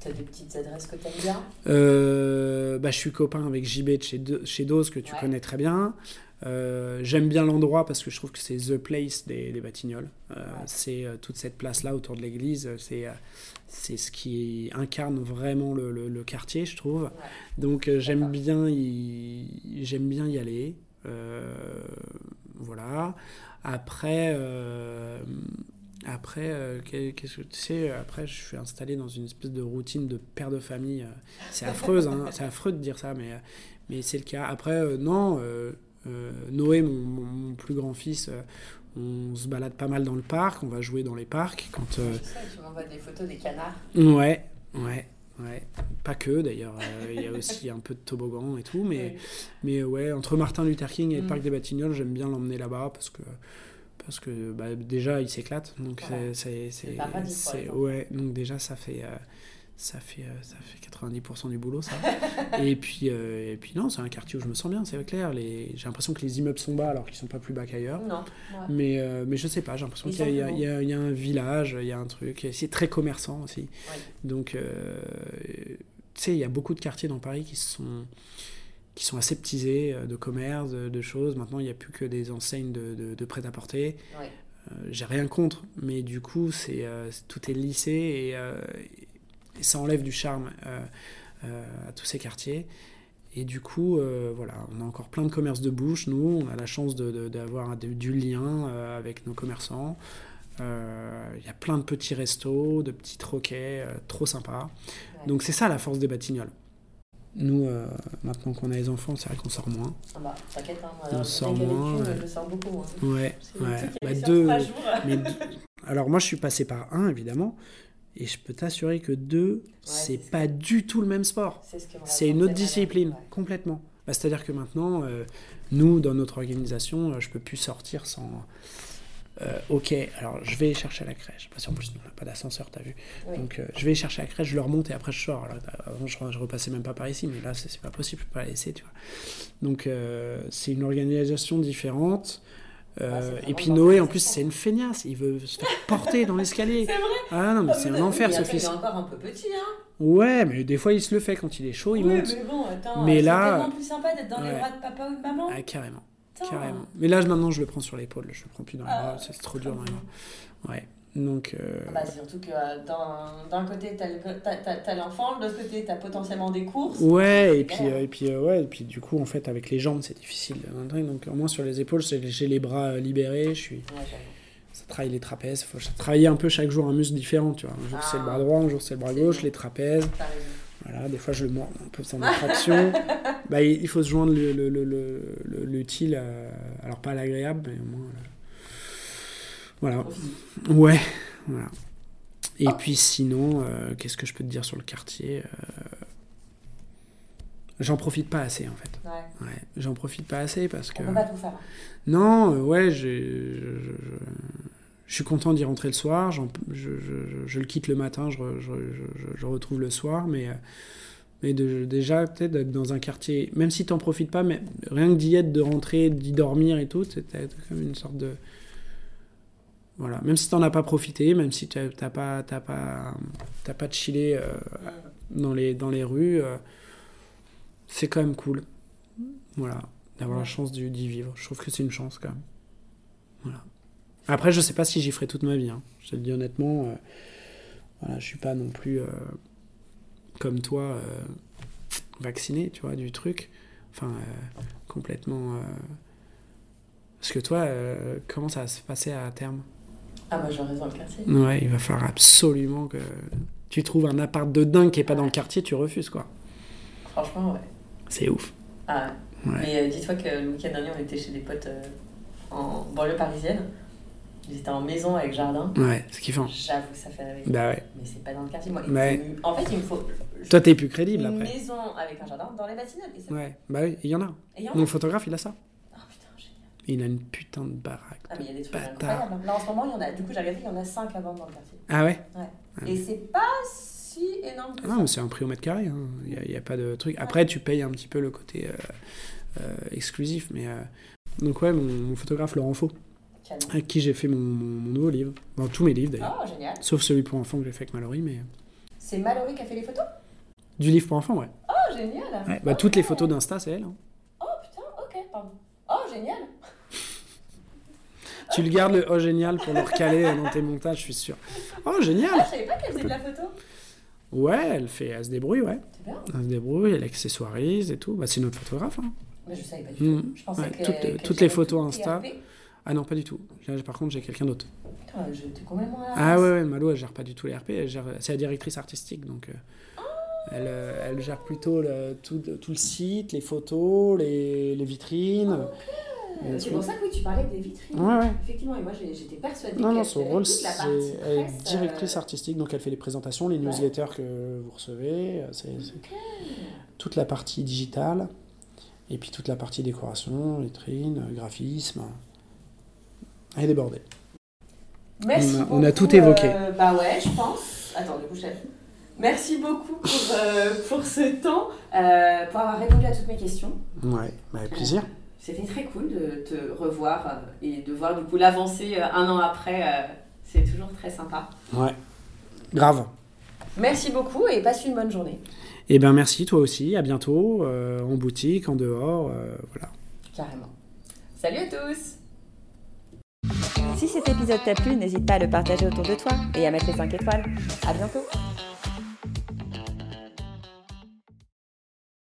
T'as des petites adresses que t'aimes bien? Euh, bah, je suis copain avec JB de chez, Do- chez Dose, que tu Ouais. connais très bien. Euh, J'aime bien l'endroit parce que je trouve que c'est the place des, des Batignolles. Euh, Ouais. C'est toute cette place-là autour de l'église. C'est c'est ce qui incarne vraiment le, le- le quartier, je trouve. Donc j'aime bien, y... bien y aller. Voilà. Après, euh, après euh, qu'est- qu'est-ce que tu sais Après, je suis installé dans une espèce de routine de père de famille. euh, C'est affreuse, hein, c'est affreux de dire ça, mais, mais c'est le cas. Après, euh, non, Noé, mon, mon- mon plus grand fils, on se balade pas mal dans le parc, on va jouer dans les parcs. Quand, sais, tu m'envoies des photos des canards. Ouais, ouais, ouais. Pas que d'ailleurs, euh, il y a aussi un peu de toboggan et tout, mais, Oui. mais ouais, entre Martin Luther King et le Mm. parc des Batignolles, j'aime bien l'emmener là-bas parce que, parce que bah, déjà il s'éclate, donc Voilà. c'est, ouais, donc déjà ça fait, euh, ça fait, euh, ça fait 90% du boulot ça. et puis, euh, et puis non, c'est un quartier où je me sens bien, c'est clair. Les, j'ai l'impression que les immeubles sont bas alors qu'ils sont pas plus bas qu'ailleurs. Non. ouais. Mais, euh, mais je sais pas, j'ai l'impression qu'il y y y a- un village, il y a un truc. C'est très commerçant aussi. Donc, euh, tu sais, il y a beaucoup de quartiers dans Paris qui sont, qui sont aseptisés de commerce, de, de choses. Maintenant, il n'y a plus que des enseignes de, de, de prêt-à-porter. Ouais. J'ai rien contre, mais du coup, c'est, tout est lissé et, et ça enlève du charme euh, euh, à tous ces quartiers. Et du coup, euh, voilà, on a encore plein de commerces de bouche. Nous, on a la chance d'avoir du lien euh, avec nos commerçants. Euh, Il y a plein de petits restos, de petits troquets, trop sympas. Ouais. Donc c'est ça la force des Batignolles. Nous, maintenant qu'on a les enfants, c'est vrai qu'on sort moins. Ah bah, t'inquiète, hein, On sort moins, ouais. je sors beaucoup. Hein. Ouais, ouais. Bah, deux, jours. mais deux- alors moi je suis passé par un évidemment, et je peux t'assurer que deux, c'est c'est pas du tout le même sport. C'est ce une autre discipline, Ouais. complètement. Bah, C'est-à-dire que maintenant, euh, nous, dans notre organisation, euh, je peux plus sortir sans. euh, ok, alors je vais chercher à la crèche, parce qu'en plus, on n'a pas d'ascenseur, t'as vu. Oui. Donc euh, je vais chercher à la crèche, je le remonte et après je sors. Alors, avant, je, je repassais même pas par ici, mais là, c'est pas possible, je peux pas la laisser, tu vois. Donc c'est une organisation différente. Euh, c'est et puis Noé, en plus, c'est une feignasse, il veut se faire porter dans l'escalier. C'est vrai Ah non, mais Ah, c'est un enfer ce attends, fils. Il est encore un peu petit, hein. Ouais, mais des fois il se le fait quand il est chaud, il oui, monte. mais bon, attends. Mais c'est là- tellement plus sympa d'être dans les Ouais. bras de papa ou de maman. Ah, carrément. Putain. Carrément. Mais là, maintenant, je le prends sur l'épaule. Je le prends plus dans les Ah, bras. C'est trop dur les bras. Ouais. Donc, euh, Ah Bah, surtout que euh, d'un côté, t'as le- t'as- t'as- t'as l'enfant, de l'autre côté, t'as potentiellement des courses. ouais. Et puis, euh, et puis, ouais. Et puis, du coup, en fait, avec les jambes, c'est difficile. Donc, au moins sur les épaules, j'ai les bras libérés. Je suis. Ouais. Ça travaille les trapèzes. Faut travailler un peu chaque jour un muscle différent. Tu vois. Un jour c'est le bras Ah. droit, un jour c'est le bras gauche, bien. les trapèzes. Voilà. Des fois, je le mords un peu sans traction. bah, il faut se joindre le- le- le- le- le- l'utile. alors pas l'agréable, mais au moins. Voilà. Ouais, voilà. Et Oh. puis sinon, euh, qu'est-ce que je peux te dire sur le quartier Euh, J'en profite pas assez en fait. Ouais. Ouais, j'en profite pas assez parce que. On peut pas tout faire. Non, euh, ouais, je, je- suis content d'y rentrer le soir. je, je- le quitte le matin, je, re- je, je- je- je retrouve le soir, mais. Mais de- déjà, peut-être d'être dans un quartier, même si t'en profites pas, mais rien que d'y être, de rentrer, d'y dormir et tout, c'était comme une sorte de. Voilà, même si t'en as pas profité, même si t'as t'as pas, t'as pas, pas chillé euh, dans, les, dans les rues, euh, c'est quand même cool. Voilà, d'avoir la chance d'y vivre. Je trouve que c'est une chance quand même. Voilà. Après, je sais pas si j'y ferai toute ma vie. hein. Je te le dis honnêtement. euh, voilà, je suis pas non plus euh, comme toi vacciné, tu vois, du truc. Enfin, complètement. Parce que toi, comment ça va se passer à terme? Ah, moi, je reste dans le quartier. Ouais, il va falloir absolument que tu trouves un appart de dingue qui est pas dans le quartier, tu refuses quoi. Franchement, ouais. C'est ouf. Ah ouais. Mais euh, dis-toi que le week-end dernier, on était chez des potes euh, en banlieue parisienne. Ils étaient en maison avec jardin. Ouais, c'est kiffant. J'avoue, ça fait rêver. Bah ouais. Mais c'est pas dans le quartier. Moi, Ouais. En fait, il me faut. Toi, t'es plus crédible une après. maison avec un jardin dans les Batignolles. Ouais, bah oui, il y en a. Et il y en a. Mon photographe, il a ça. Ah. Il a une putain de baraque. Ah, mais il y a des trucs incroyables. Là, en ce moment, il y en a. Du coup, j'ai regardé, il y en a 5 à vendre dans le quartier. Ah ouais? Et c'est pas si énorme que Ah ça. non, mais c'est un prix au mètre carré. hein. Il n'y a, pas de truc. Après, tu payes un petit peu le côté euh, euh, exclusif. Mais euh, Donc, ouais, mon, mon photographe Laurent Faux, Canon. avec qui j'ai fait mon, mon- mon nouveau livre. Dans tous mes livres d'ailleurs. Oh, génial. Sauf celui pour enfants que j'ai fait avec Mallory. Mais... C'est Mallory qui a fait les photos? Du livre pour enfants, ouais. Oh, génial. Ouais, bah. Toutes les photos d'Insta, c'est elle. hein. Oh, putain, ok, pardon. Oh, génial. Tu le gardes le oh génial pour le recaler dans tes montages, je suis sûr. Oh génial Ah, je savais pas qu'elle faisait de la photo. Ouais, elle fait, elle se débrouille, ouais. C'est bien. Elle se débrouille, elle accessoirise et tout. Bah, c'est notre photographe. hein. Mais je savais pas du tout. Mm. Je pensais Ouais, que. toutes- les photos tout, Insta. Ah non, pas du tout. Là, par contre, j'ai quelqu'un d'autre. Putain, complètement à Ah ouais, ouais, Malo, elle gère pas du tout les RP. Elle gère... C'est la directrice artistique, donc euh, elle, euh, elle gère plutôt le- tout, tout le site, les photos, les, les vitrines. les C'est pour ça que oui, tu parlais des vitrines. Ouais, ouais. Effectivement, et moi j'étais persuadée Non, non, son rôle, c'est elle est presse, directrice euh, artistique, donc elle fait les présentations, les newsletters que vous recevez, euh, c'est toute la partie digitale, et puis toute la partie décoration, vitrine, euh, graphisme. Elle est débordée. Merci On a- beaucoup. on a tout évoqué. euh, bah ouais, je pense. Attends, du coup, chef. Merci beaucoup pour, euh, pour ce temps, euh, pour avoir répondu à toutes mes questions. Ouais, bah, avec plaisir. C'était très cool de te revoir euh, et de voir du coup l'avancée euh, un an après. euh, C'est toujours très sympa. Ouais, grave. Merci beaucoup et passe une bonne journée. Et ben merci, toi aussi, à bientôt, euh, en boutique, en dehors, euh, voilà. Carrément. Salut à tous Si cet épisode t'a plu, n'hésite pas à le partager autour de toi et à mettre les 5 étoiles. À bientôt